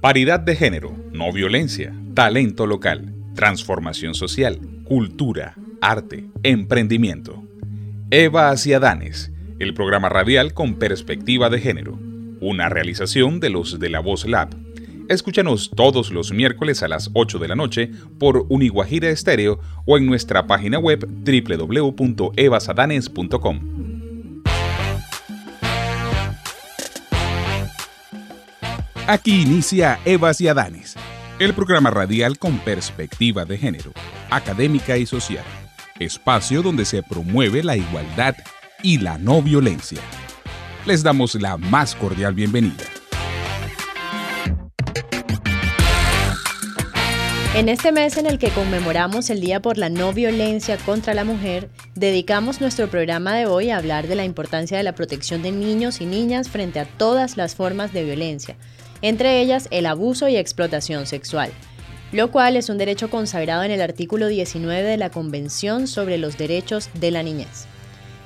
Paridad de género, no violencia, talento local, transformación social, cultura, arte, emprendimiento. Eva hacia Danes, el programa radial con perspectiva de género, una realización de los de la Voz Lab. Escúchanos todos los miércoles a las 8 de la noche por Uniguajira Estéreo o en nuestra página web www.evasadanes.com. Aquí inicia Evas y Adanes, el programa radial con perspectiva de género, académica y social, espacio donde se promueve la igualdad y la no violencia. Les damos la más cordial bienvenida. En este mes en el que conmemoramos el Día por la No Violencia contra la Mujer, dedicamos nuestro programa de hoy a hablar de la importancia de la protección de niños y niñas frente a todas las formas de violencia, entre ellas el abuso y explotación sexual, lo cual es un derecho consagrado en el artículo 19 de la Convención sobre los Derechos de la Niñez.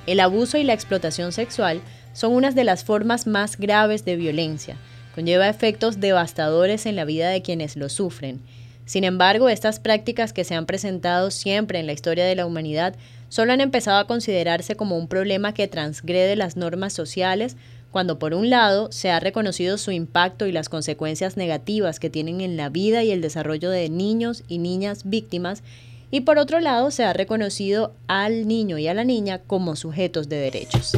El abuso y la explotación sexual son unas de las formas más graves de violencia, conlleva efectos devastadores en la vida de quienes lo sufren. Sin embargo, estas prácticas que se han presentado siempre en la historia de la humanidad solo han empezado a considerarse como un problema que transgrede las normas sociales cuando por un lado se ha reconocido su impacto y las consecuencias negativas que tienen en la vida y el desarrollo de niños y niñas víctimas, y por otro lado se ha reconocido al niño y a la niña como sujetos de derechos.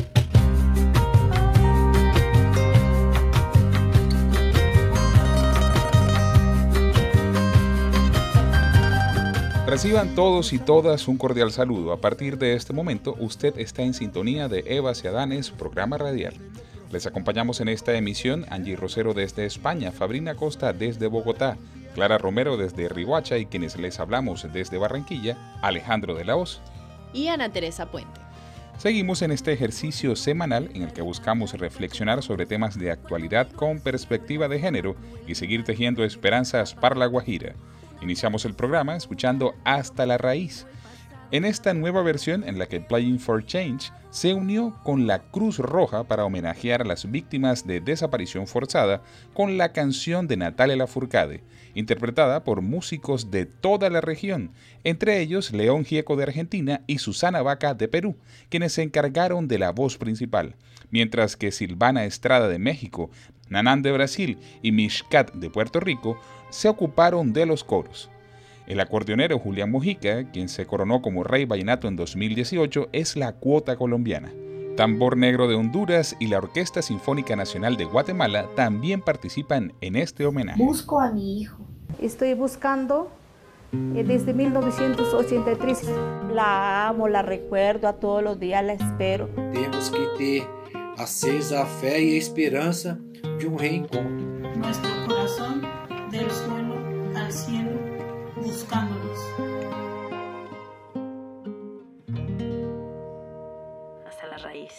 Reciban todos y todas un cordial saludo. A partir de este momento, usted está en sintonía de Eva Ciadanes, programa radial. Les acompañamos en esta emisión Angie Rosero desde España, Fabrina Costa desde Bogotá, Clara Romero desde Rihuacha y quienes les hablamos desde Barranquilla, Alejandro de la Hoz y Ana Teresa Puente. Seguimos en este ejercicio semanal en el que buscamos reflexionar sobre temas de actualidad con perspectiva de género y seguir tejiendo esperanzas para la Guajira. Iniciamos el programa escuchando Hasta la Raíz, en esta nueva versión en la que Playing for Change se unió con la Cruz Roja para homenajear a las víctimas de desaparición forzada con la canción de Natalia Lafourcade, interpretada por músicos de toda la región, entre ellos León Gieco de Argentina y Susana Vaca de Perú, quienes se encargaron de la voz principal, mientras que Silvana Estrada de México, Nanán de Brasil y Mishkat de Puerto Rico se ocuparon de los coros. El acordeonero Julián Mojica, quien se coronó como rey vallenato en 2018, es la cuota colombiana. Tambor Negro de Honduras y la Orquesta Sinfónica Nacional de Guatemala también participan en este homenaje. Busco a mi hijo. Estoy buscando eh, desde 1983. La amo, la recuerdo, a todos los días la espero. Tenemos que tener acesa fe y esperanza de un reencontro. Nuestro corazón del suelo al cielo buscándolos. Hasta la raíz.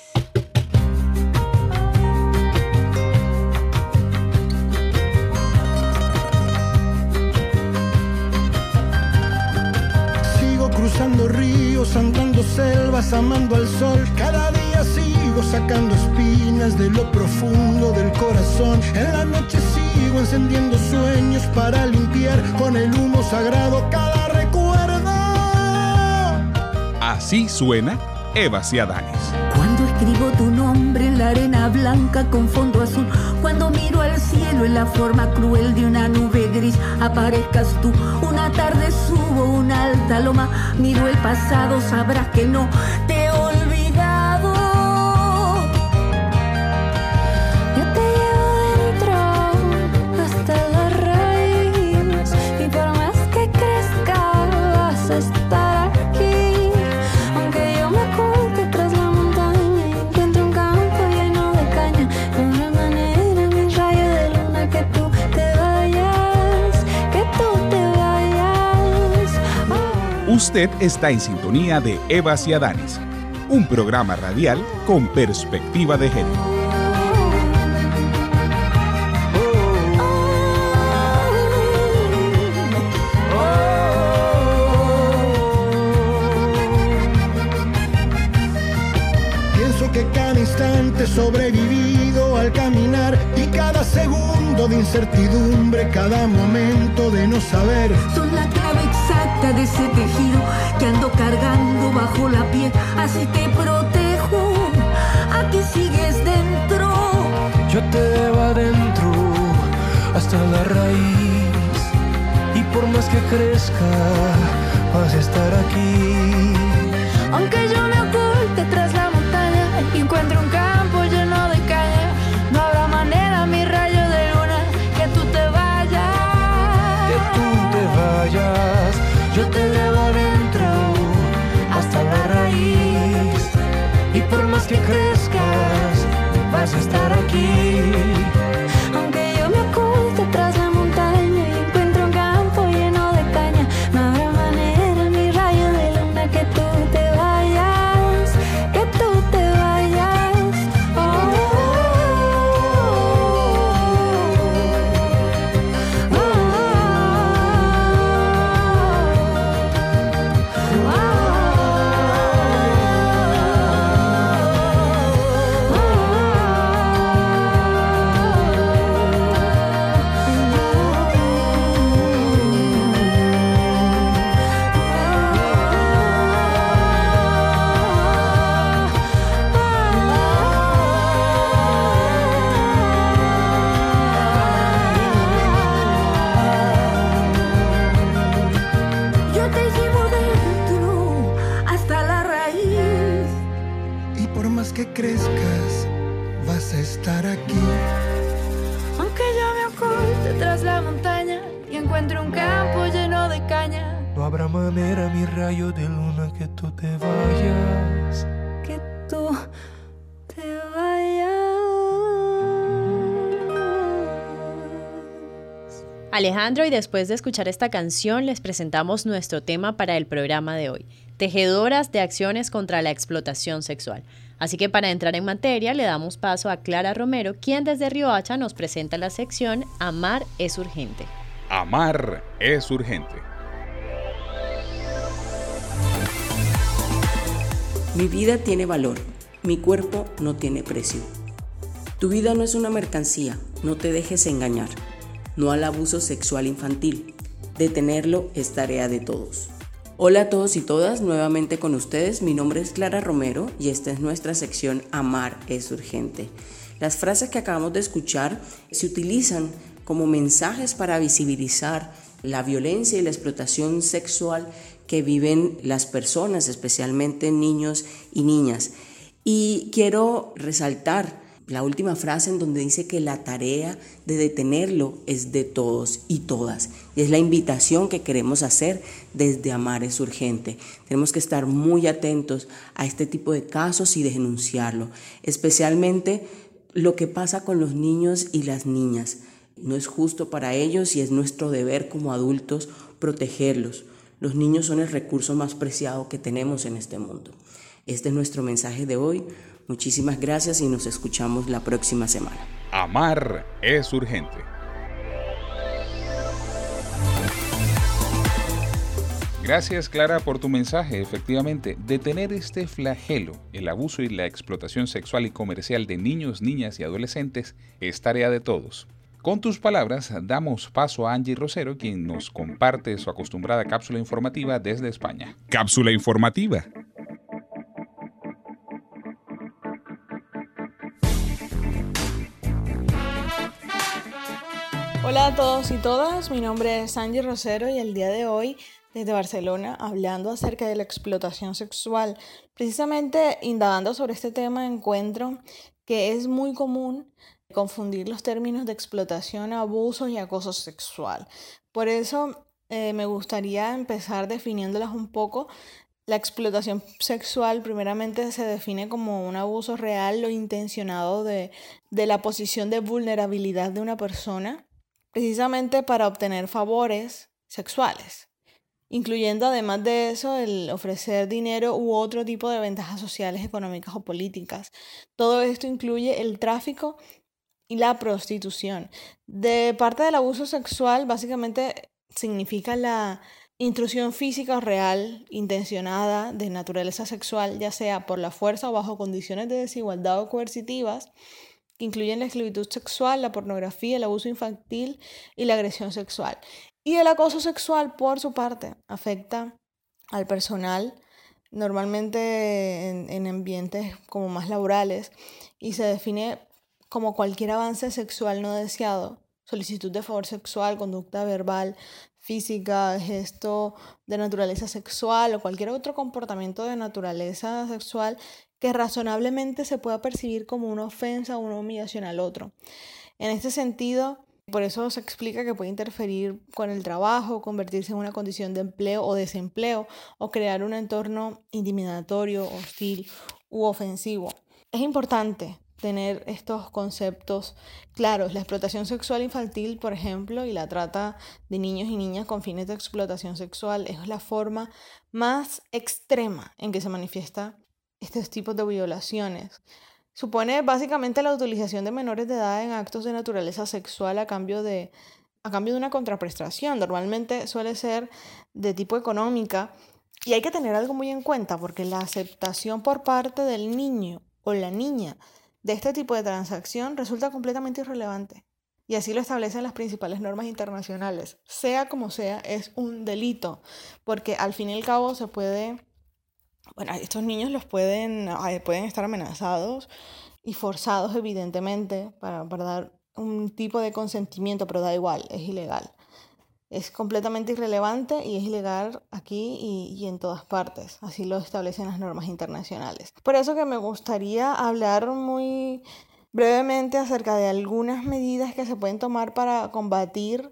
Sigo cruzando ríos, andando selvas, amando al sol. Cada día sigo sacando espinas de lo profundo del corazón. En la noche sigo encendiendo sueños para limpiar con el humo sagrado cada recuerdo. Así suena Eva Ciadanes. Cuando escribo tu nombre en la arena blanca con fondo azul, cuando miro al cielo en la forma cruel de una nube gris, aparezcas tú. Una tarde subo una alta loma, miro el pasado, sabrás que no te Usted está en sintonía de Eva Ciadanes, un programa radial con perspectiva de género. Pienso que cada instante sobrevivido al caminar y cada segundo de incertidumbre, cada momento crezca Alejandro, y después de escuchar esta canción, les presentamos nuestro tema para el programa de hoy, Tejedoras de Acciones contra la Explotación Sexual. Así que para entrar en materia, le damos paso a Clara Romero, quien desde Riohacha nos presenta la sección Amar es urgente. Amar es urgente. Mi vida tiene valor, mi cuerpo no tiene precio. Tu vida no es una mercancía, no te dejes engañar. No al abuso sexual infantil. Detenerlo es tarea de todos. Hola a todos y todas, nuevamente con ustedes. Mi nombre es Clara Romero y esta es nuestra sección Amar es urgente. Las frases que acabamos de escuchar se utilizan como mensajes para visibilizar la violencia y la explotación sexual que viven las personas, especialmente niños y niñas. Y quiero resaltar la última frase en donde dice que la tarea de detenerlo es de todos y todas. Y es la invitación que queremos hacer desde Amar es Urgente. Tenemos que estar muy atentos a este tipo de casos y denunciarlo, especialmente lo que pasa con los niños y las niñas. No es justo para ellos y es nuestro deber como adultos protegerlos. Los niños son el recurso más preciado que tenemos en este mundo. Este es nuestro mensaje de hoy. Muchísimas gracias y nos escuchamos la próxima semana. Amar es urgente. Gracias Clara por tu mensaje. Efectivamente, detener este flagelo, el abuso y la explotación sexual y comercial de niños, niñas y adolescentes es tarea de todos. Con tus palabras, damos paso a Angie Rosero, quien nos comparte su acostumbrada cápsula informativa desde España. Cápsula informativa. Hola a todos y todas, mi nombre es Angie Rosero y el día de hoy desde Barcelona hablando acerca de la explotación sexual. Precisamente indagando sobre este tema encuentro que es muy común confundir los términos de explotación, abuso y acoso sexual. Por eso eh, me gustaría empezar definiéndolas un poco. La explotación sexual primeramente se define como un abuso real o intencionado de, de la posición de vulnerabilidad de una persona, precisamente para obtener favores sexuales incluyendo además de eso el ofrecer dinero u otro tipo de ventajas sociales, económicas o políticas. Todo esto incluye el tráfico y la prostitución. De parte del abuso sexual, básicamente significa la intrusión física o real, intencionada, de naturaleza sexual, ya sea por la fuerza o bajo condiciones de desigualdad o coercitivas, que incluyen la esclavitud sexual, la pornografía, el abuso infantil y la agresión sexual. Y el acoso sexual, por su parte, afecta al personal, normalmente en, en ambientes como más laborales, y se define como cualquier avance sexual no deseado, solicitud de favor sexual, conducta verbal, física, gesto de naturaleza sexual o cualquier otro comportamiento de naturaleza sexual que razonablemente se pueda percibir como una ofensa o una humillación al otro. En este sentido, por eso se explica que puede interferir con el trabajo, convertirse en una condición de empleo o desempleo o crear un entorno intimidatorio, hostil u ofensivo. Es importante tener estos conceptos claros. La explotación sexual infantil, por ejemplo, y la trata de niños y niñas con fines de explotación sexual es la forma más extrema en que se manifiesta estos tipos de violaciones. Supone básicamente la utilización de menores de edad en actos de naturaleza sexual a cambio de, a cambio de una contraprestación. Normalmente suele ser de tipo económica y hay que tener algo muy en cuenta porque la aceptación por parte del niño o la niña de este tipo de transacción resulta completamente irrelevante. Y así lo establecen las principales normas internacionales. Sea como sea, es un delito, porque al fin y al cabo se puede, bueno, estos niños los pueden, pueden estar amenazados y forzados evidentemente para, para dar un tipo de consentimiento, pero da igual, es ilegal es completamente irrelevante y es ilegal aquí y, en todas partes. Así lo establecen las normas internacionales. Por eso que me gustaría hablar muy brevemente acerca de algunas medidas que se pueden tomar para combatir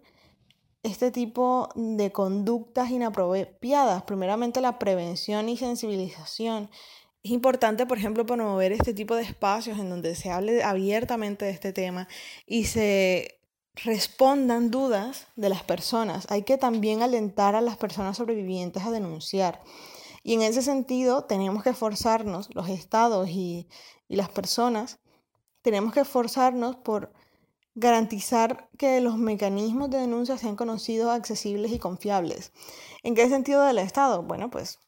este tipo de conductas inapropiadas. Primeramente la prevención y sensibilización. Es importante, por ejemplo, promover este tipo de espacios en donde se hable abiertamente de este tema y se respondan dudas de las personas. Hay que también alentar a las personas sobrevivientes a denunciar. Y en ese sentido tenemos que esforzarnos, los estados y, y las personas, tenemos que esforzarnos por garantizar que los mecanismos de denuncia sean conocidos, accesibles y confiables. ¿En qué sentido del Estado? Bueno, pues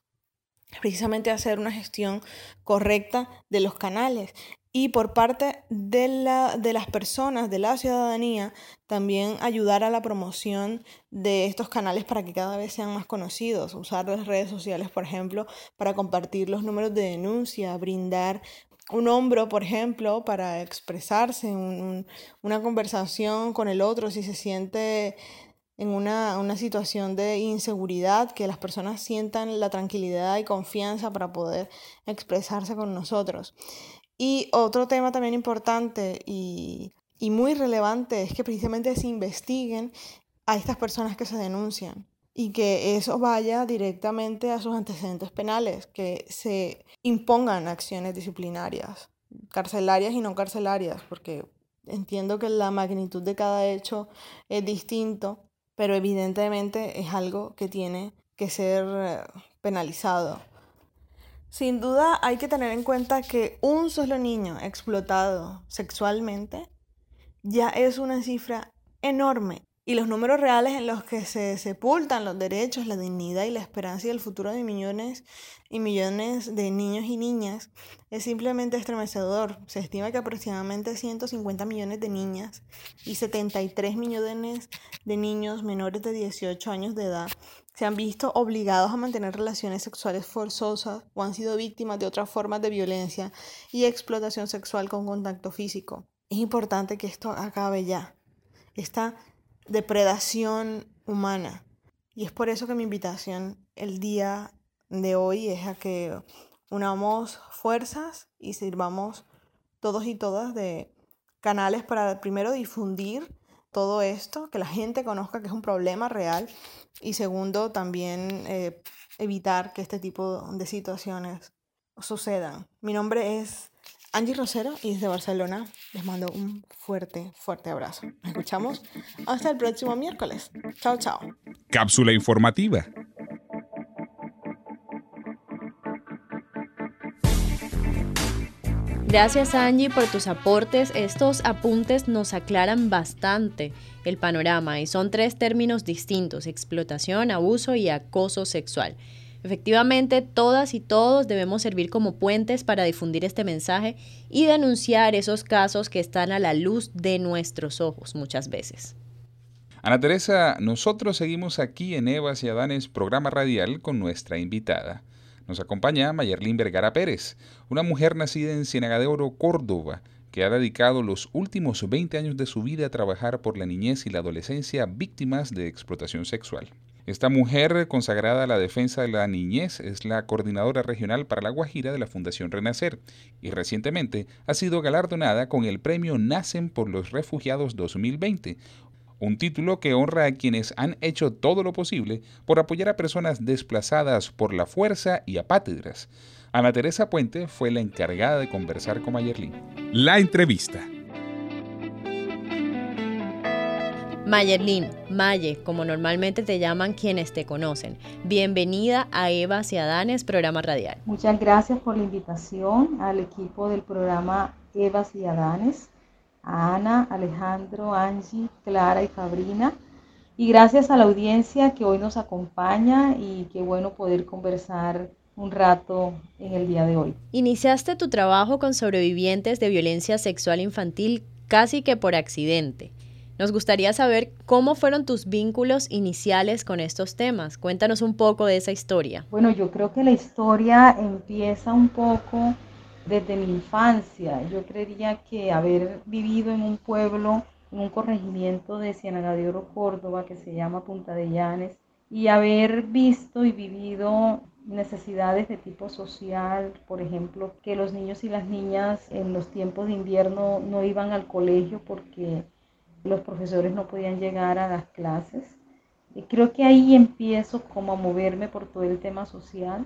precisamente hacer una gestión correcta de los canales y por parte de, la, de las personas, de la ciudadanía, también ayudar a la promoción de estos canales para que cada vez sean más conocidos, usar las redes sociales, por ejemplo, para compartir los números de denuncia, brindar un hombro, por ejemplo, para expresarse, una conversación con el otro si se siente en una, una, situación de inseguridad, que las personas sientan la tranquilidad y confianza para poder expresarse con nosotros. Y otro tema también importante y, muy relevante es que precisamente se investiguen a estas personas que se denuncian y que eso vaya directamente a sus antecedentes penales, que se impongan acciones disciplinarias, carcelarias y no carcelarias, porque entiendo que la magnitud de cada hecho es distinto, pero evidentemente es algo que tiene que ser eh, penalizado. Sin duda hay que tener en cuenta que un solo niño explotado sexualmente ya es una cifra enorme y los números reales en los que se sepultan los derechos, la dignidad y la esperanza y el futuro de millones y millones de niños y niñas es simplemente estremecedor. Se estima que aproximadamente 150 millones de niñas y 73 millones de niños menores de 18 años de edad se han visto obligados a mantener relaciones sexuales forzosas o han sido víctimas de otras formas de violencia y explotación sexual con contacto físico. Es importante que esto acabe ya, esta depredación humana. Y es por eso que mi invitación el día de hoy es a que unamos fuerzas y sirvamos todos y todas de canales para primero difundir todo esto, que la gente conozca que es un problema real y segundo, también eh, evitar que este tipo de situaciones sucedan. Mi nombre es Angie Rosero y desde Barcelona les mando un fuerte, fuerte abrazo. Nos escuchamos hasta el próximo miércoles. Chao, chao. Cápsula informativa. Gracias Angie por tus aportes. Estos apuntes nos aclaran bastante el panorama y son tres términos distintos, explotación, abuso y acoso sexual. Efectivamente, todas y todos debemos servir como puentes para difundir este mensaje y denunciar esos casos que están a la luz de nuestros ojos muchas veces. Ana Teresa, nosotros seguimos aquí en Evas y Adanes, programa radial, con nuestra invitada. Nos acompaña Mayerlin Vergara Pérez, una mujer nacida en Ciénaga de Oro, Córdoba, que ha dedicado los últimos 20 años de su vida a trabajar por la niñez y la adolescencia víctimas de explotación sexual. Esta mujer consagrada a la defensa de la niñez es la coordinadora regional para la Guajira de la Fundación Renacer y recientemente ha sido galardonada con el premio Nacen por los Refugiados 2020, un título que honra a quienes han hecho todo lo posible por apoyar a personas desplazadas por la fuerza y apátridas. Ana Teresa Puente fue la encargada de conversar con Mayerlin. La entrevista. Mayerlin, Maye, como normalmente te llaman quienes te conocen. Bienvenida a Eva y Adanes, programa radial. Muchas gracias por la invitación al equipo del programa Eva y Adanes a Ana, Alejandro, Angie, Clara y Fabrina. Y gracias a la audiencia que hoy nos acompaña y qué bueno poder conversar un rato en el día de hoy. Iniciaste tu trabajo con sobrevivientes de violencia sexual infantil casi que por accidente. Nos gustaría saber cómo fueron tus vínculos iniciales con estos temas. Cuéntanos un poco de esa historia. Bueno, yo creo que la historia empieza un poco desde mi infancia. Yo creería que haber vivido en un pueblo, en un corregimiento de Ciénaga de Oro, Córdoba, que se llama Punta de Llanes, y haber visto y vivido necesidades de tipo social, por ejemplo, que los niños y las niñas en los tiempos de invierno no iban al colegio porque los profesores no podían llegar a las clases. Y creo que ahí empiezo como a moverme por todo el tema social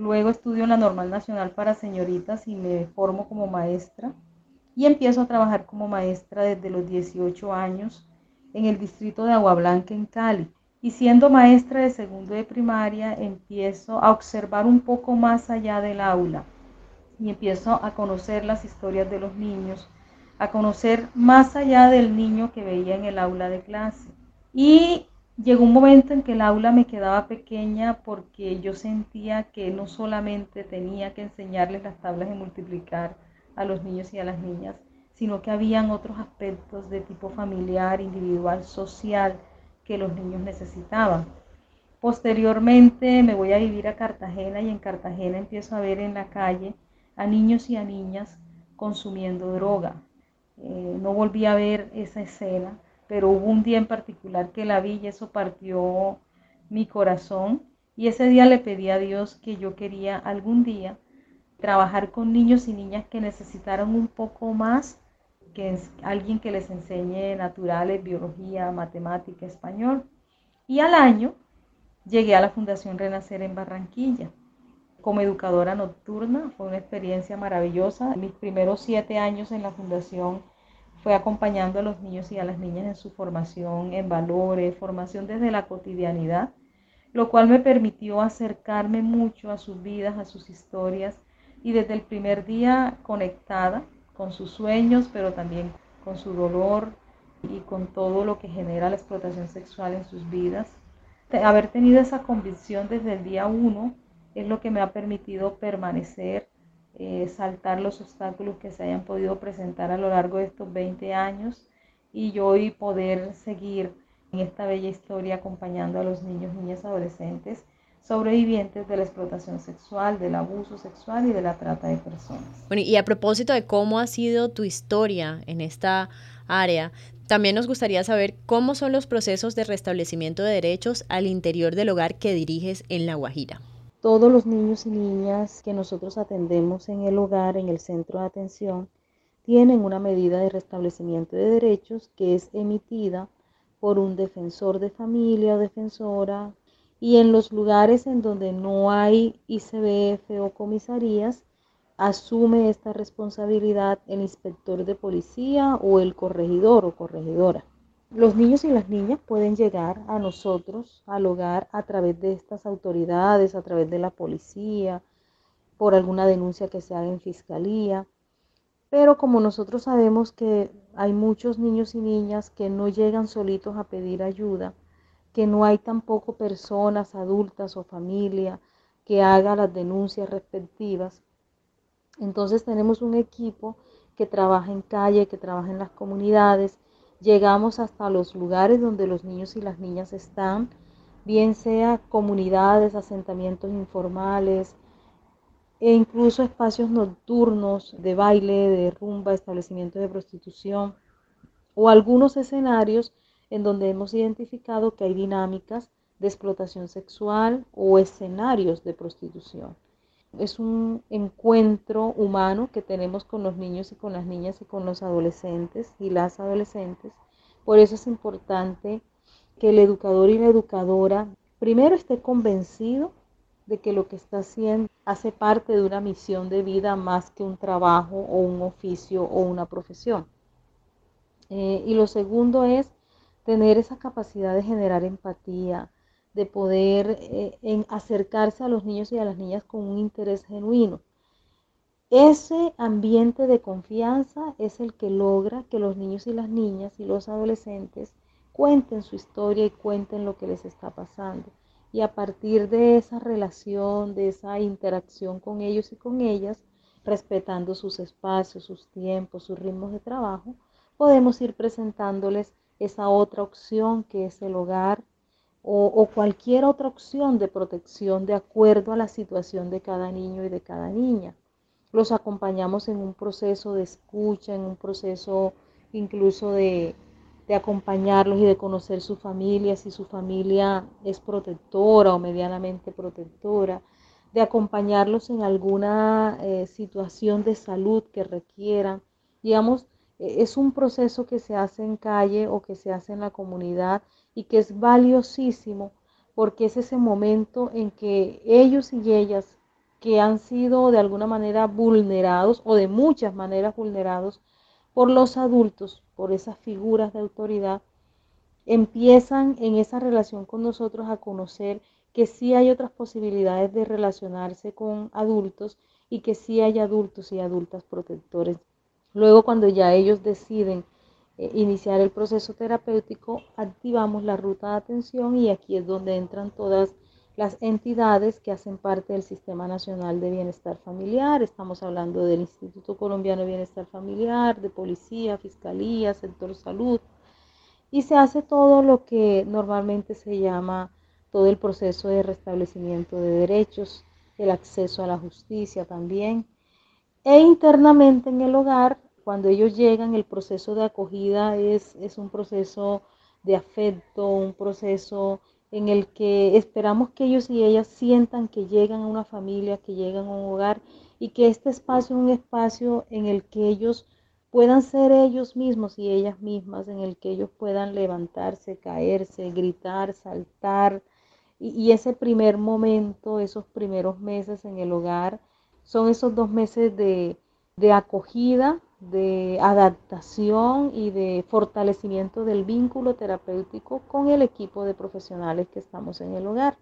Luego estudio en la Normal Nacional para Señoritas y me formo como maestra. Y empiezo a trabajar como maestra desde los 18 años en el distrito de Agua Blanca en Cali. Y siendo maestra de segundo de primaria, empiezo a observar un poco más allá del aula y empiezo a conocer las historias de los niños, a conocer más allá del niño que veía en el aula de clase. Y Llegó un momento en que el aula me quedaba pequeña porque yo sentía que no solamente tenía que enseñarles las tablas de multiplicar a los niños y a las niñas, sino que habían otros aspectos de tipo familiar, individual, social que los niños necesitaban. Posteriormente me voy a vivir a Cartagena y en Cartagena empiezo a ver en la calle a niños y a niñas consumiendo droga. Eh, no volví a ver esa escena pero hubo un día en particular que la vi y eso partió mi corazón. Y ese día le pedí a Dios que yo quería algún día trabajar con niños y niñas que necesitaran un poco más que alguien que les enseñe naturales, biología, matemática, español. Y al año llegué a la Fundación Renacer en Barranquilla como educadora nocturna. Fue una experiencia maravillosa. Mis primeros siete años en la fundación fue acompañando a los niños y a las niñas en su formación en valores, formación desde la cotidianidad, lo cual me permitió acercarme mucho a sus vidas, a sus historias y desde el primer día conectada con sus sueños, pero también con su dolor y con todo lo que genera la explotación sexual en sus vidas. Haber tenido esa convicción desde el día uno es lo que me ha permitido permanecer eh, saltar los obstáculos que se hayan podido presentar a lo largo de estos 20 años y yo hoy poder seguir en esta bella historia acompañando a los niños, niñas, adolescentes sobrevivientes de la explotación sexual, del abuso sexual y de la trata de personas. Bueno, y a propósito de cómo ha sido tu historia en esta área, también nos gustaría saber cómo son los procesos de restablecimiento de derechos al interior del hogar que diriges en La Guajira todos los niños y niñas que nosotros atendemos en el hogar, en el centro de atención, tienen una medida de restablecimiento de derechos que es emitida por un defensor de familia o defensora y en los lugares en donde no hay ICBF o comisarías, asume esta responsabilidad el inspector de policía o el corregidor o corregidora. Los niños y las niñas pueden llegar a nosotros, al hogar, a través de estas autoridades, a través de la policía, por alguna denuncia que se haga en fiscalía. Pero como nosotros sabemos que hay muchos niños y niñas que no llegan solitos a pedir ayuda, que no hay tampoco personas adultas o familia que haga las denuncias respectivas, entonces tenemos un equipo que trabaja en calle, que trabaja en las comunidades, llegamos hasta los lugares donde los niños y las niñas están, bien sea comunidades, asentamientos informales, e incluso espacios nocturnos de baile, de rumba, establecimientos de prostitución o algunos escenarios en donde hemos identificado que hay dinámicas de explotación sexual o escenarios de prostitución. Es un encuentro humano que tenemos con los niños y con las niñas y con los adolescentes y las adolescentes. Por eso es importante que el educador y la educadora primero esté convencido de que lo que está haciendo hace parte de una misión de vida más que un trabajo o un oficio o una profesión. Eh, y lo segundo es tener esa capacidad de generar empatía, de poder eh, acercarse a los niños y a las niñas con un interés genuino. Ese ambiente de confianza es el que logra que los niños y las niñas y los adolescentes cuenten su historia y cuenten lo que les está pasando y a partir de esa relación, de esa interacción con ellos y con ellas, respetando sus espacios, sus tiempos, sus ritmos de trabajo, podemos ir presentándoles esa otra opción que es el hogar o, cualquier otra opción de protección de acuerdo a la situación de cada niño y de cada niña. Los acompañamos en un proceso de escucha, en un proceso incluso de, de acompañarlos y de conocer su familia, si su familia es protectora o medianamente protectora, de acompañarlos en alguna eh, situación de salud que requieran. Digamos, e, es un proceso que se hace en calle o que se hace en la comunidad y que es valiosísimo porque es ese momento en que ellos y ellas que han sido de alguna manera vulnerados o de muchas maneras vulnerados por los adultos, por esas figuras de autoridad, empiezan en esa relación con nosotros a conocer que sí hay otras posibilidades de relacionarse con adultos y que sí hay adultos y adultas protectores. Luego cuando ya ellos deciden iniciar el proceso terapéutico, activamos la ruta de atención y aquí es donde entran todas las entidades que hacen parte del Sistema Nacional de Bienestar Familiar. Estamos hablando del Instituto Colombiano de Bienestar Familiar, de Policía, Fiscalía, Sector Salud. Y se hace todo lo que normalmente se llama todo el proceso de restablecimiento de derechos, el acceso a la justicia también. E internamente en el hogar, cuando ellos llegan, el proceso de acogida es, es un proceso de afecto, un proceso en el que esperamos que ellos y ellas sientan que llegan a una familia, que llegan a un hogar y que este espacio es un espacio en el que ellos puedan ser ellos mismos y ellas mismas, en el que ellos puedan levantarse, caerse, gritar, saltar. Y, ese primer momento, esos primeros meses en el hogar, son esos dos meses de, de acogida, de adaptación y de fortalecimiento del vínculo terapéutico con el equipo de profesionales que estamos en el hogar.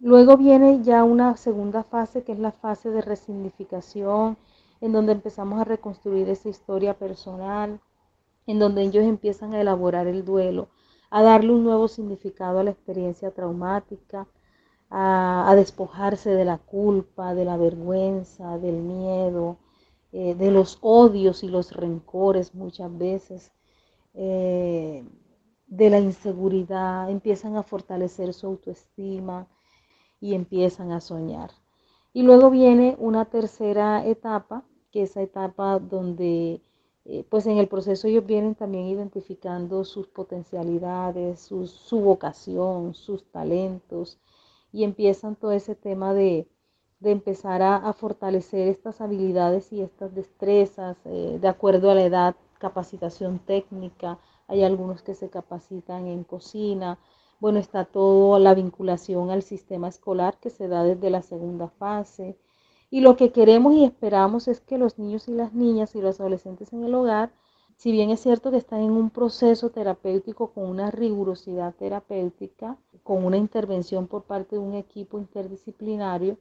Luego viene ya una segunda fase que es la fase de resignificación, en donde empezamos a reconstruir esa historia personal, en donde ellos empiezan a elaborar el duelo, a darle un nuevo significado a la experiencia traumática, a, a despojarse de la culpa, de la vergüenza, del miedo, eh, de los odios y los rencores muchas veces, eh, de la inseguridad, empiezan a fortalecer su autoestima y empiezan a soñar. Y luego viene una tercera etapa, que es esa etapa donde eh, pues en el proceso ellos vienen también identificando sus potencialidades, su vocación, sus talentos y empiezan todo ese tema de, de empezar a, fortalecer estas habilidades y estas destrezas eh, de acuerdo a la edad, capacitación técnica, hay algunos que se capacitan en cocina, bueno, está todo la vinculación al sistema escolar que se da desde la segunda fase. Y lo que queremos y esperamos es que los niños y las niñas y los adolescentes en el hogar, si bien es cierto que están en un proceso terapéutico con una rigurosidad terapéutica, con una intervención por parte de un equipo interdisciplinario,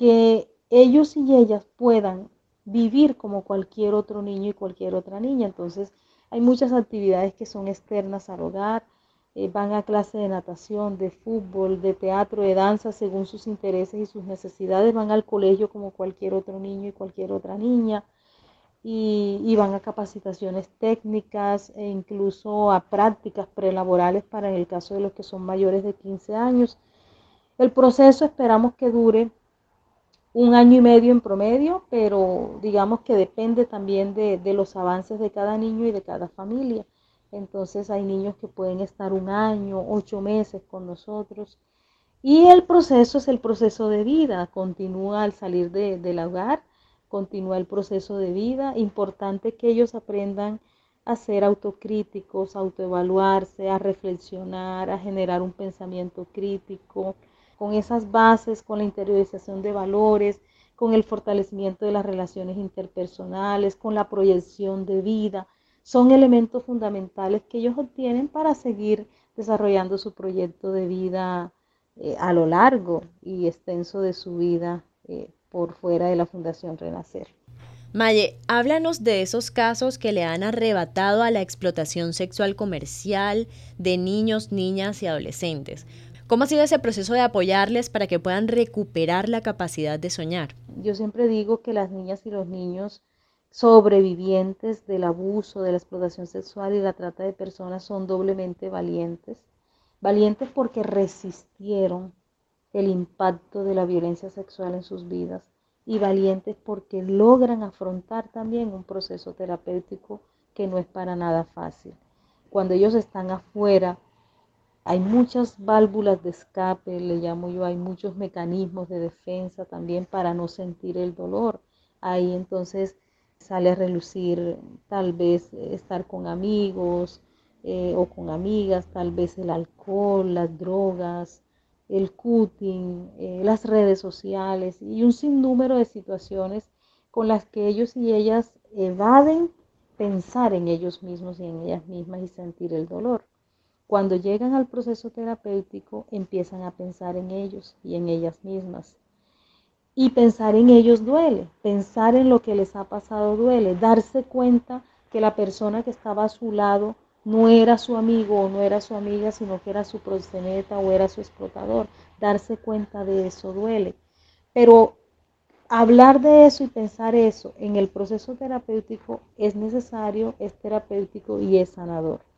que ellos y ellas puedan vivir como cualquier otro niño y cualquier otra niña. Entonces, hay muchas actividades que son externas al hogar, eh, van a clase de natación, de fútbol, de teatro, de danza, según sus intereses y sus necesidades, van al colegio como cualquier otro niño y cualquier otra niña, y, van a capacitaciones técnicas e incluso a prácticas prelaborales para el caso de los que son mayores de 15 años. El proceso esperamos que dure un año y medio en promedio, pero digamos que depende también de, de los avances de cada niño y de cada familia. Entonces hay niños que pueden estar un año, ocho meses con nosotros. Y el proceso es el proceso de vida, continúa al salir del hogar, continúa el proceso de vida. Importante que ellos aprendan a ser autocríticos, a autoevaluarse, a reflexionar, a generar un pensamiento crítico, con esas bases, con la interiorización de valores, con el fortalecimiento de las relaciones interpersonales, con la proyección de vida son elementos fundamentales que ellos obtienen para seguir desarrollando su proyecto de vida eh, a lo largo y extenso de su vida eh, por fuera de la Fundación Renacer. Maye, háblanos de esos casos que le han arrebatado a la explotación sexual comercial de niños, niñas y adolescentes. ¿Cómo ha sido ese proceso de apoyarles para que puedan recuperar la capacidad de soñar? Yo siempre digo que las niñas y los niños sobrevivientes del abuso, de la explotación sexual y la trata de personas son doblemente valientes. Valientes porque resistieron el impacto de la violencia sexual en sus vidas y valientes porque logran afrontar también un proceso terapéutico que no es para nada fácil. Cuando ellos están afuera, hay muchas válvulas de escape, le llamo yo, hay muchos mecanismos de defensa también para no sentir el dolor. Ahí entonces sale a relucir tal vez estar con amigos eh, o con amigas, tal vez el alcohol, las drogas, el cutting, eh, las redes sociales y un sinnúmero de situaciones con las que ellos y ellas evaden pensar en ellos mismos y en ellas mismas y sentir el dolor. Cuando llegan al proceso terapéutico empiezan a pensar en ellos y en ellas mismas y pensar en ellos duele, pensar en lo que les ha pasado duele, darse cuenta que la persona que estaba a su lado no era su amigo o no era su amiga, sino que era su proxeneta o era su explotador. Darse cuenta de eso duele. Pero hablar de eso y pensar eso en el proceso terapéutico es necesario, es terapéutico y es sanador.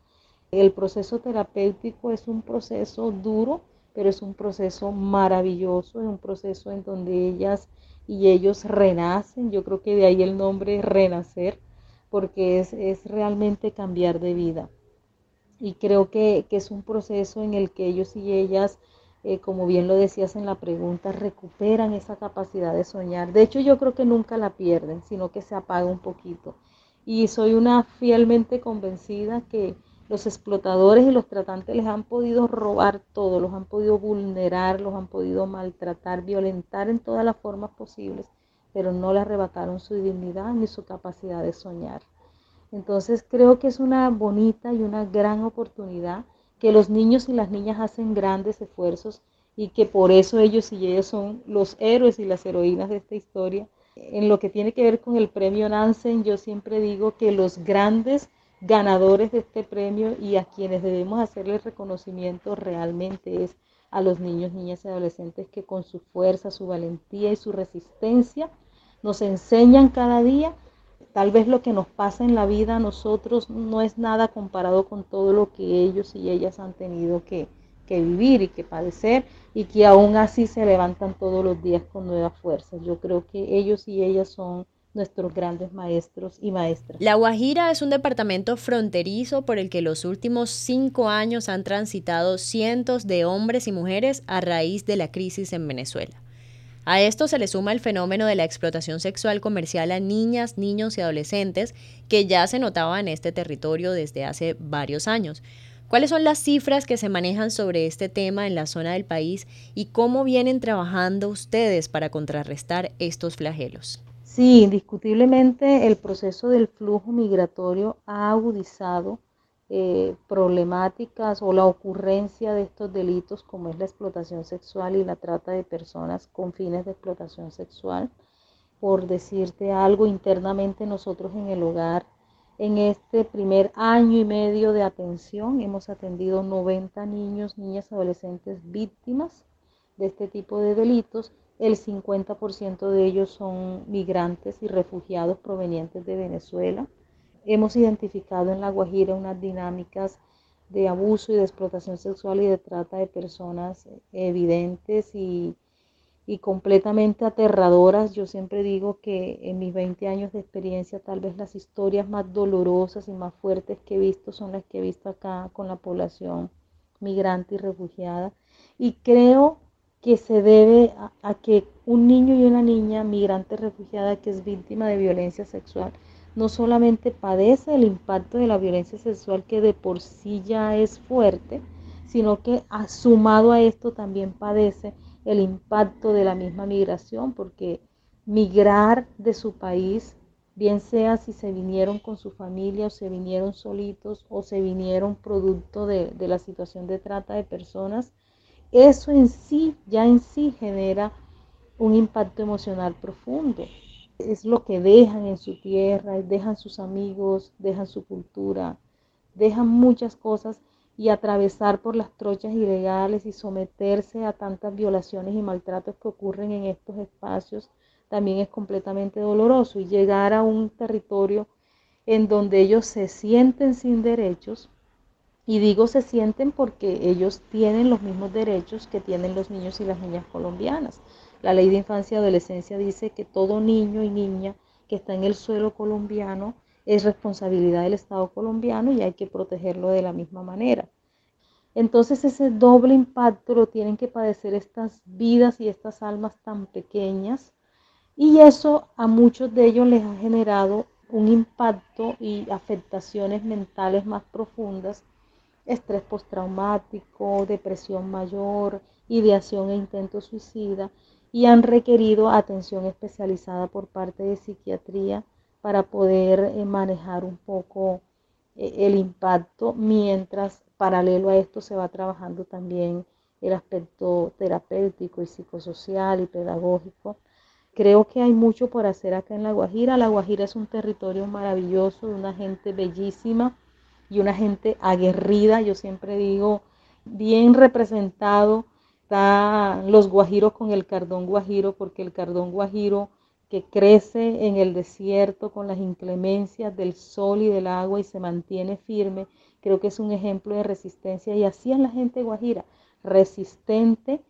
El proceso terapéutico es un proceso duro, pero es un proceso maravilloso, es un proceso en donde ellas y ellos renacen, yo creo que de ahí el nombre renacer, porque es, realmente cambiar de vida. Y creo que, es un proceso en el que ellos y ellas, eh, como bien lo decías en la pregunta, recuperan esa capacidad de soñar. De hecho, yo creo que nunca la pierden, sino que se apaga un poquito. Y soy una fielmente convencida que, los explotadores y los tratantes les han podido robar todo, los han podido vulnerar, los han podido maltratar, violentar en todas las formas posibles, pero no le arrebataron su dignidad ni su capacidad de soñar. Entonces creo que es una bonita y una gran oportunidad que los niños y las niñas hacen grandes esfuerzos y que por eso ellos y ellas son los héroes y las heroínas de esta historia. En lo que tiene que ver con el premio Nansen, yo siempre digo que los grandes ganadores de este premio y a quienes debemos hacerle reconocimiento realmente es a los niños, niñas y adolescentes que con su fuerza, su valentía y su resistencia nos enseñan cada día. Tal vez lo que nos pasa en la vida a nosotros no es nada comparado con todo lo que ellos y ellas han tenido que, que vivir y que padecer y que aún así se levantan todos los días con nuevas fuerzas. Yo creo que ellos y ellas son nuestros grandes maestros y maestras. La Guajira es un departamento fronterizo por el que los últimos cinco años han transitado cientos de hombres y mujeres a raíz de la crisis en Venezuela. A esto se le suma el fenómeno de la explotación sexual comercial a niñas, niños y adolescentes que ya se notaba en este territorio desde hace varios años. ¿Cuáles son las cifras que se manejan sobre este tema en la zona del país y cómo vienen trabajando ustedes para contrarrestar estos flagelos? Sí, indiscutiblemente el proceso del flujo migratorio ha agudizado eh, problemáticas o la ocurrencia de estos delitos como es la explotación sexual y la trata de personas con fines de explotación sexual. por decirte algo internamente nosotros en el hogar. En este primer año y medio de atención hemos atendido 90 niños, niñas, adolescentes víctimas de este tipo de delitos. El 50% de ellos son migrantes y refugiados provenientes de Venezuela. Hemos identificado en La Guajira unas dinámicas de abuso y de explotación sexual y de trata de personas evidentes y, y, completamente aterradoras. Yo siempre digo que en mis 20 años de experiencia tal vez las historias más dolorosas y más fuertes que he visto son las que he visto acá con la población migrante y refugiada. Y creo que se debe a, que un niño y una niña migrante refugiada que es víctima de violencia sexual no solamente padece el impacto de la violencia sexual que de por sí ya es fuerte, sino que sumado a esto también padece el impacto de la misma migración, porque migrar de su país, bien sea si se vinieron con su familia o se vinieron solitos o se vinieron producto de, de la situación de trata de personas, eso en sí, ya en sí genera un impacto emocional profundo. Es lo que dejan en su tierra, dejan sus amigos, dejan su cultura, dejan muchas cosas y atravesar por las trochas ilegales y someterse a tantas violaciones y maltratos que ocurren en estos espacios también es completamente doloroso. Y llegar a un territorio en donde ellos se sienten sin derechos y digo se sienten porque ellos tienen los mismos derechos que tienen los niños y las niñas colombianas. La ley de infancia y adolescencia dice que todo niño y niña que está en el suelo colombiano es responsabilidad del Estado colombiano y hay que protegerlo de la misma manera. Entonces ese doble impacto lo tienen que padecer estas vidas y estas almas tan pequeñas y eso a muchos de ellos les ha generado un impacto y afectaciones mentales más profundas, estrés postraumático, depresión mayor, ideación e intento suicida y han requerido atención especializada por parte de psiquiatría para poder eh, manejar un poco eh, el impacto, mientras paralelo a esto se va trabajando también el aspecto terapéutico y psicosocial y pedagógico. Creo que hay mucho por hacer acá en La Guajira. La Guajira es un territorio maravilloso, de una gente bellísima y una gente aguerrida, yo siempre digo, bien representado los guajiros con el cardón guajiro, porque el cardón guajiro que crece en el desierto con las inclemencias del sol y del agua y se mantiene firme, creo que es un ejemplo de resistencia y así es la gente guajira, resistente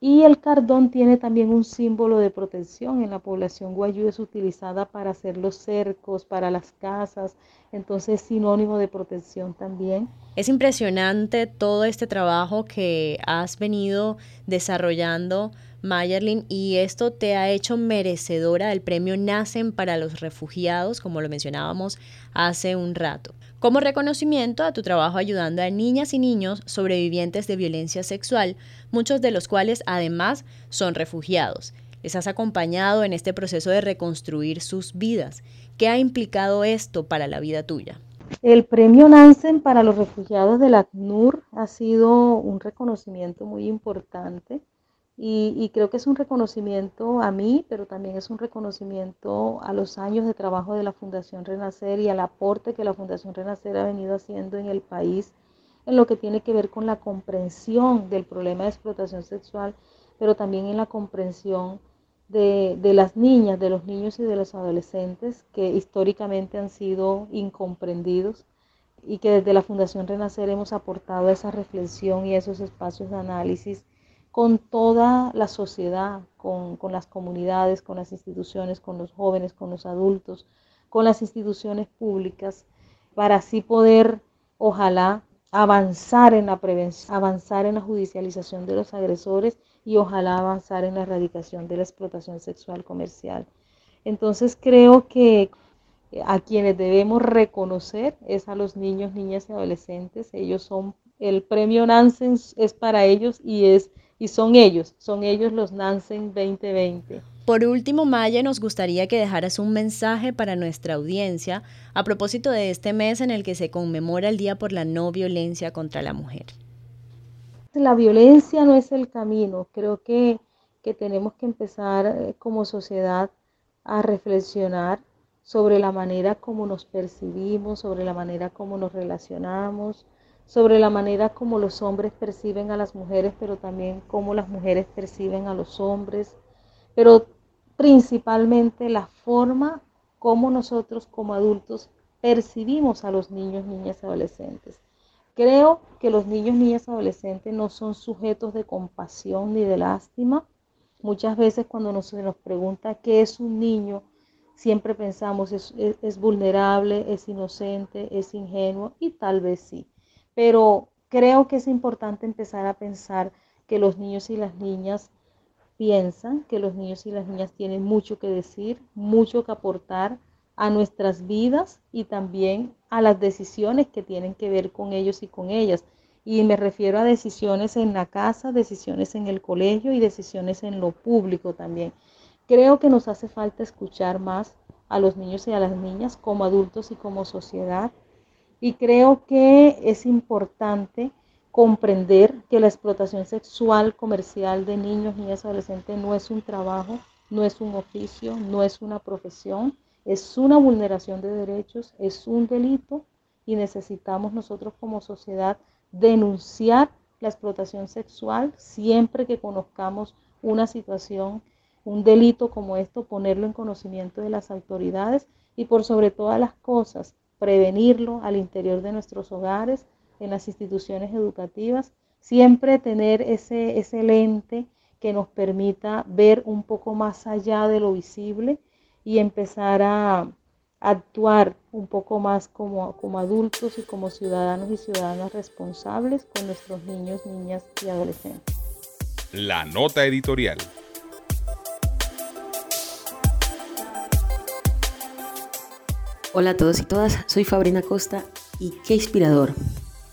y el cardón tiene también un símbolo de protección. En la población guayú es utilizada para hacer los cercos, para las casas, entonces es sinónimo de protección también. Es impresionante todo este trabajo que has venido desarrollando, Mayerlin, y esto te ha hecho merecedora del premio Nacen para los Refugiados, como lo mencionábamos hace un rato como reconocimiento a tu trabajo ayudando a niñas y niños sobrevivientes de violencia sexual, muchos de los cuales además son refugiados. Les has acompañado en este proceso de reconstruir sus vidas. ¿Qué ha implicado esto para la vida tuya? El premio Nansen para los refugiados del ACNUR ha sido un reconocimiento muy importante y, creo que es un reconocimiento a mí, pero también es un reconocimiento a los años de trabajo de la Fundación Renacer y al aporte que la Fundación Renacer ha venido haciendo en el país en lo que tiene que ver con la comprensión del problema de explotación sexual, pero también en la comprensión de, de, las niñas, de los niños y de los adolescentes que históricamente han sido incomprendidos y que desde la Fundación Renacer hemos aportado esa reflexión y esos espacios de análisis con toda la sociedad, con, las comunidades, con las instituciones, con los jóvenes, con los adultos, con las instituciones públicas, para así poder, ojalá, avanzar en la prevención, avanzar en la judicialización de los agresores y ojalá avanzar en la erradicación de la explotación sexual comercial. Entonces creo que a quienes debemos reconocer es a los niños, niñas y adolescentes. Ellos son, el premio Nansen es para ellos y es y son ellos, son ellos los Nansen 2020. Por último, Maya, nos gustaría que dejaras un mensaje para nuestra audiencia a propósito de este mes en el que se conmemora el Día por la No Violencia contra la Mujer. La violencia no es el camino. Creo que, que tenemos que empezar eh, como sociedad a reflexionar sobre la manera como nos percibimos, sobre la manera como nos relacionamos, sobre la manera como los hombres perciben a las mujeres, pero también cómo las mujeres perciben a los hombres, pero principalmente la forma como nosotros como adultos percibimos a los niños, niñas adolescentes. Creo que los niños, niñas adolescentes no son sujetos de compasión ni de lástima. Muchas veces cuando nos, se nos pregunta qué es un niño, siempre pensamos es, es vulnerable, es inocente, es ingenuo y tal vez sí. Pero creo que es importante empezar a pensar que los niños y las niñas piensan, que los niños y las niñas tienen mucho que decir, mucho que aportar a nuestras vidas y también a las decisiones que tienen que ver con ellos y con ellas. Y me refiero a decisiones en la casa, decisiones en el colegio y decisiones en lo público también. Creo que nos hace falta escuchar más a los niños y a las niñas como adultos y como sociedad. Y creo que es importante comprender que la explotación sexual comercial de niños, niñas adolescentes no es un trabajo, no es un oficio, no es una profesión, es una vulneración de derechos, es un delito y necesitamos nosotros como sociedad denunciar la explotación sexual siempre que conozcamos una situación, un delito como esto, ponerlo en conocimiento de las autoridades y por sobre todas las cosas, prevenirlo al interior de nuestros hogares, en las instituciones educativas, siempre tener ese, ese lente que nos permita ver un poco más allá de lo visible y empezar a actuar un poco más como, como adultos y como ciudadanos y ciudadanas responsables con nuestros niños, niñas y adolescentes. La nota editorial. Hola a todos y todas, soy Fabrina Costa y qué inspirador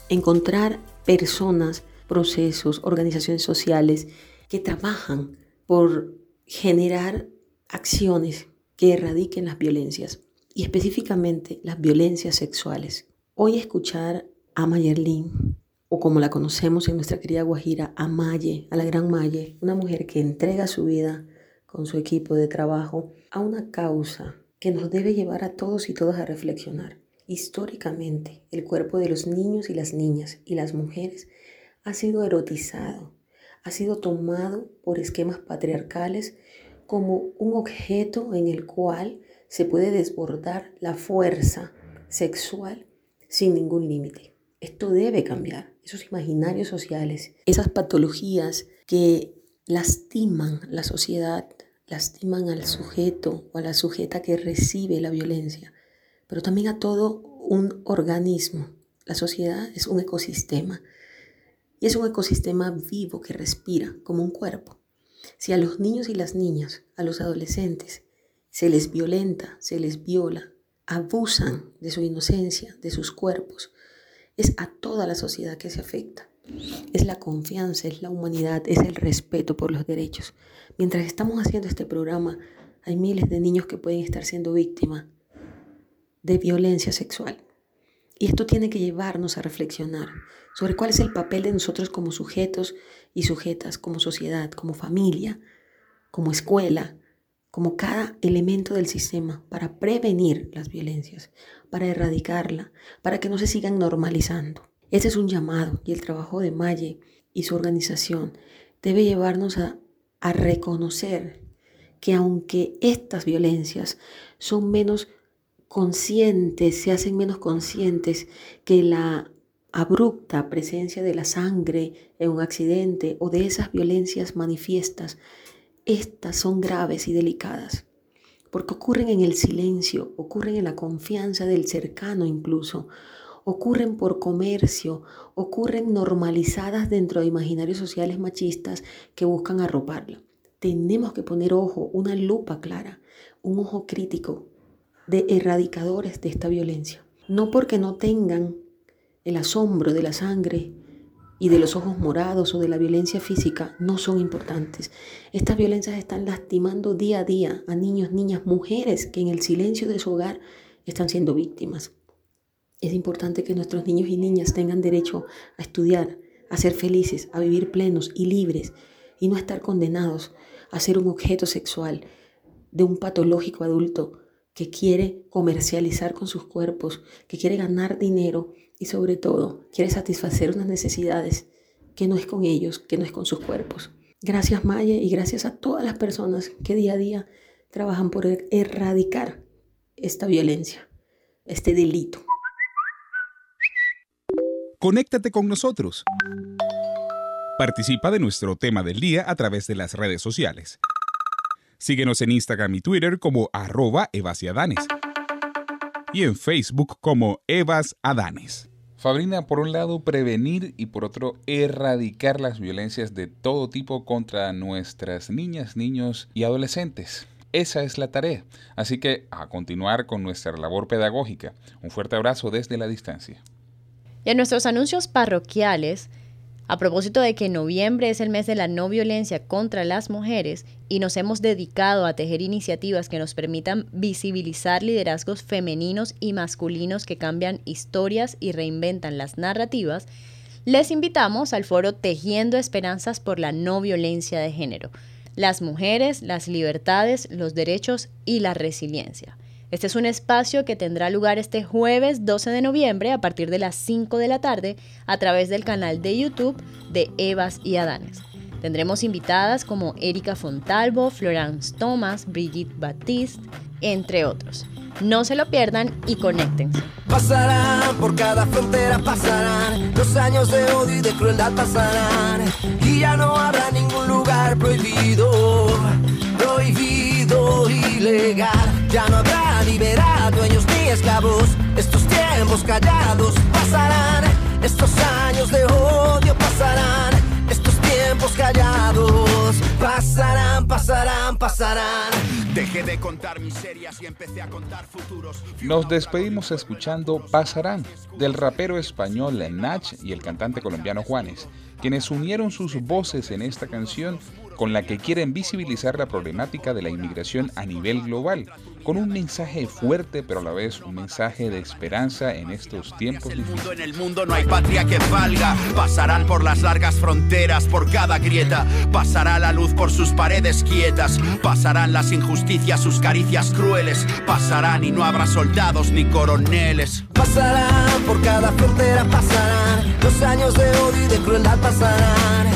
encontrar personas, procesos, organizaciones sociales que trabajan por generar acciones que erradiquen las violencias y específicamente las violencias sexuales. Hoy escuchar a Mayerlin, o como la conocemos en nuestra querida Guajira, a Maye, a la gran Maye, una mujer que entrega su vida con su equipo de trabajo a una causa que nos debe llevar a todos y todas a reflexionar. Históricamente, el cuerpo de los niños y las niñas y las mujeres ha sido erotizado, ha sido tomado por esquemas patriarcales como un objeto en el cual se puede desbordar la fuerza sexual sin ningún límite. Esto debe cambiar, esos imaginarios sociales, esas patologías que lastiman la sociedad, lastiman al sujeto o a la sujeta que recibe la violencia, pero también a todo un organismo. La sociedad es un ecosistema y es un ecosistema vivo que respira como un cuerpo. Si a los niños y las niñas, a los adolescentes, se les violenta, se les viola, abusan de su inocencia, de sus cuerpos, es a toda la sociedad que se afecta. Es la confianza, es la humanidad, es el respeto por los derechos. Mientras estamos haciendo este programa, hay miles de niños que pueden estar siendo víctimas de violencia sexual. Y esto tiene que llevarnos a reflexionar sobre cuál es el papel de nosotros como sujetos y sujetas, como sociedad, como familia, como escuela, como cada elemento del sistema para prevenir las violencias, para erradicarla, para que no se sigan normalizando. Ese es un llamado y el trabajo de Maye y su organización debe llevarnos a, a reconocer que aunque estas violencias son menos conscientes, se hacen menos conscientes que la abrupta presencia de la sangre en un accidente o de esas violencias manifiestas, estas son graves y delicadas, porque ocurren en el silencio, ocurren en la confianza del cercano incluso, ocurren por comercio, ocurren normalizadas dentro de imaginarios sociales machistas que buscan arroparla. Tenemos que poner ojo, una lupa clara, un ojo crítico de erradicadores de esta violencia. No porque no tengan el asombro de la sangre y de los ojos morados o de la violencia física no son importantes. Estas violencias están lastimando día a día a niños, niñas, mujeres que en el silencio de su hogar están siendo víctimas. Es importante que nuestros niños y niñas tengan derecho a estudiar, a ser felices, a vivir plenos y libres y no estar condenados a ser un objeto sexual de un patológico adulto que quiere comercializar con sus cuerpos, que quiere ganar dinero y sobre todo quiere satisfacer unas necesidades que no es con ellos, que no es con sus cuerpos. Gracias Maya y gracias a todas las personas que día a día trabajan por er-, erradicar esta violencia, este delito. Conéctate con nosotros. Participa de nuestro tema del día a través de las redes sociales. Síguenos en Instagram y Twitter como arroba evasiadanes y en Facebook como Evas Adanes. Fabrina, por un lado, prevenir y por otro, erradicar las violencias de todo tipo contra nuestras niñas, niños y adolescentes. Esa es la tarea. Así que a continuar con nuestra labor pedagógica. Un fuerte abrazo desde la distancia. Y en nuestros anuncios parroquiales, a propósito de que noviembre es el mes de la no violencia contra las mujeres y nos hemos dedicado a tejer iniciativas que nos permitan visibilizar liderazgos femeninos y masculinos que cambian historias y reinventan las narrativas, les invitamos al foro Tejiendo Esperanzas por la No Violencia de Género, las mujeres, las libertades, los derechos y la resiliencia. Este es un espacio que tendrá lugar este jueves 12 de noviembre a partir de las 5 de la tarde a través del canal de YouTube de Evas y Adanes. Tendremos invitadas como Erika Fontalvo, Florence Thomas, Brigitte Batiste, entre otros. No se lo pierdan y conéctense. Pasarán por cada frontera, pasarán los años de odio y de crueldad pasarán y ya no habrá ningún lugar prohibido, prohibido, ilegal. Ya no habrá liberado dueños ni esclavos. Estos tiempos callados pasarán, estos años de odio pasarán, estos tiempos callados pasarán, pasarán, pasarán. Dejé de contar miserias y empecé a contar futuros. Nos despedimos escuchando Pasarán del rapero español Nach y el cantante colombiano Juanes, quienes unieron sus voces en esta canción con la que quieren visibilizar la problemática de la inmigración a nivel global, con un mensaje fuerte pero a la vez un mensaje de esperanza en estos tiempos difíciles. En el mundo no hay patria que valga, pasarán por las largas fronteras, por cada grieta, pasará la luz por sus paredes quietas, pasarán las injusticias, sus caricias crueles, pasarán y no habrá soldados ni coroneles. Pasarán por cada frontera, pasarán. Los años de odio y de crueldad pasarán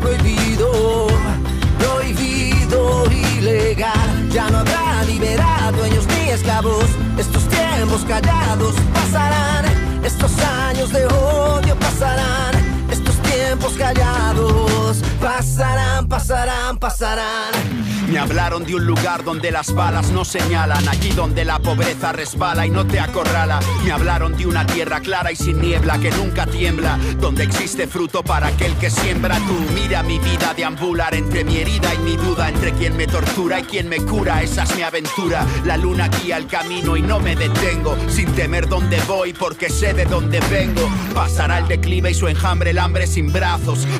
prohibido, prohibido, ilegal. Ya no habrá liberado dueños ni esclavos. Estos tiempos callados pasarán, estos años de odio pasarán, tiempos callados pasarán, pasarán, pasarán. Me hablaron de un lugar donde las balas no señalan, allí donde la pobreza resbala y no te acorrala. Me hablaron de una tierra clara y sin niebla que nunca tiembla, donde existe fruto para aquel que siembra. Tú mira mi vida deambular entre mi herida y mi duda, entre quien me tortura y quien me cura. Esa es mi aventura. La luna guía el camino y no me detengo, sin temer dónde voy porque sé de dónde vengo. Pasará el declive y su enjambre, el hambre sin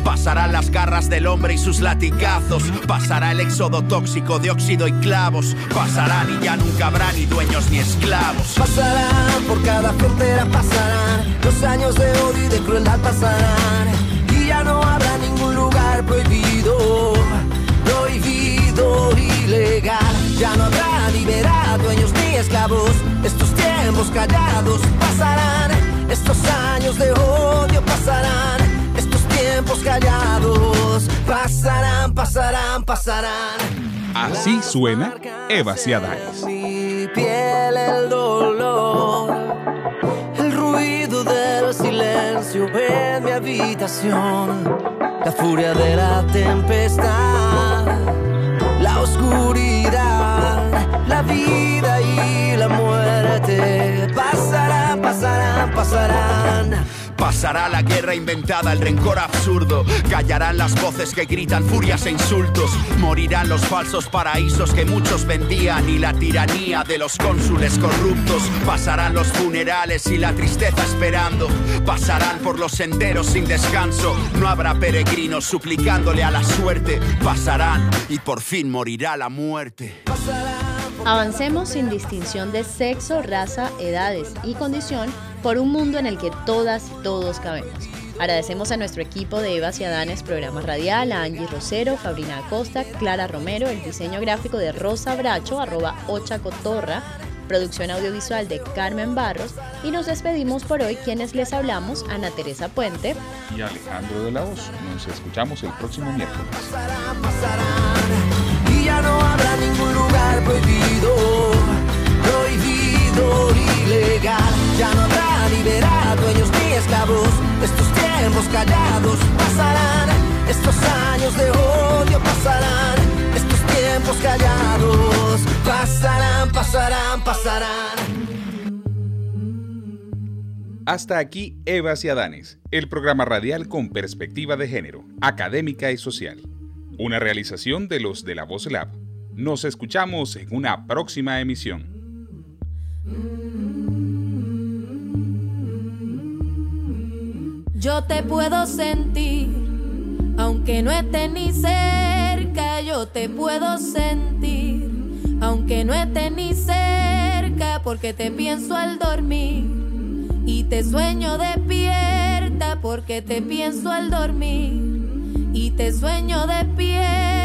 Pasarán las garras del hombre y sus latigazos. Pasará el éxodo tóxico de óxido y clavos. Pasarán y ya nunca habrá ni dueños ni esclavos. Pasarán por cada frontera, pasarán los años de odio y de crueldad pasarán. Y ya no habrá ningún lugar prohibido, prohibido, ilegal. Ya no habrá liberado dueños ni esclavos. Estos tiempos callados pasarán, estos años de odio pasarán. Tiempos callados pasarán, pasarán, pasarán. Así suena Eva Ciadares. Mi piel el dolor, el ruido del silencio en mi habitación, la furia de la tempestad, la oscuridad, la vida y la muerte pasarán, pasarán, pasarán. Pasará la guerra inventada, el rencor absurdo. Callarán las voces que gritan furias e insultos. Morirán los falsos paraísos que muchos vendían y la tiranía de los cónsules corruptos. Pasarán los funerales y la tristeza esperando. Pasarán por los senderos sin descanso. No habrá peregrinos suplicándole a la suerte. Pasarán y por fin morirá la muerte. Avancemos sin distinción de sexo, raza, edades y condición por un mundo en el que todas y todos cabemos. Agradecemos a nuestro equipo de Evas y Adanes, programa radial, a Angie Rosero, Fabrina Acosta, Clara Romero, el diseño gráfico de Rosa Bracho, arroba Ocha Cotorra, producción audiovisual de Carmen Barros y nos despedimos por hoy quienes les hablamos, Ana Teresa Puente y Alejandro de la Hoz. Nos escuchamos el próximo miércoles. y ya no habrá ningún lugar prohibido, ilegal. Ya no habrá liberado dueños ni esclavos. Estos tiempos callados pasarán, estos años de odio pasarán, estos tiempos callados pasarán, pasarán, pasarán. Hasta aquí Evas y Adanes, el programa radial con perspectiva de género, académica y social. Una realización de los de la Voz Lab. Nos escuchamos en una próxima emisión. Yo te puedo sentir, aunque no esté ni cerca, yo te puedo sentir, aunque no esté ni cerca, porque te pienso al dormir y te sueño despierta, porque te pienso al dormir y te sueño despierta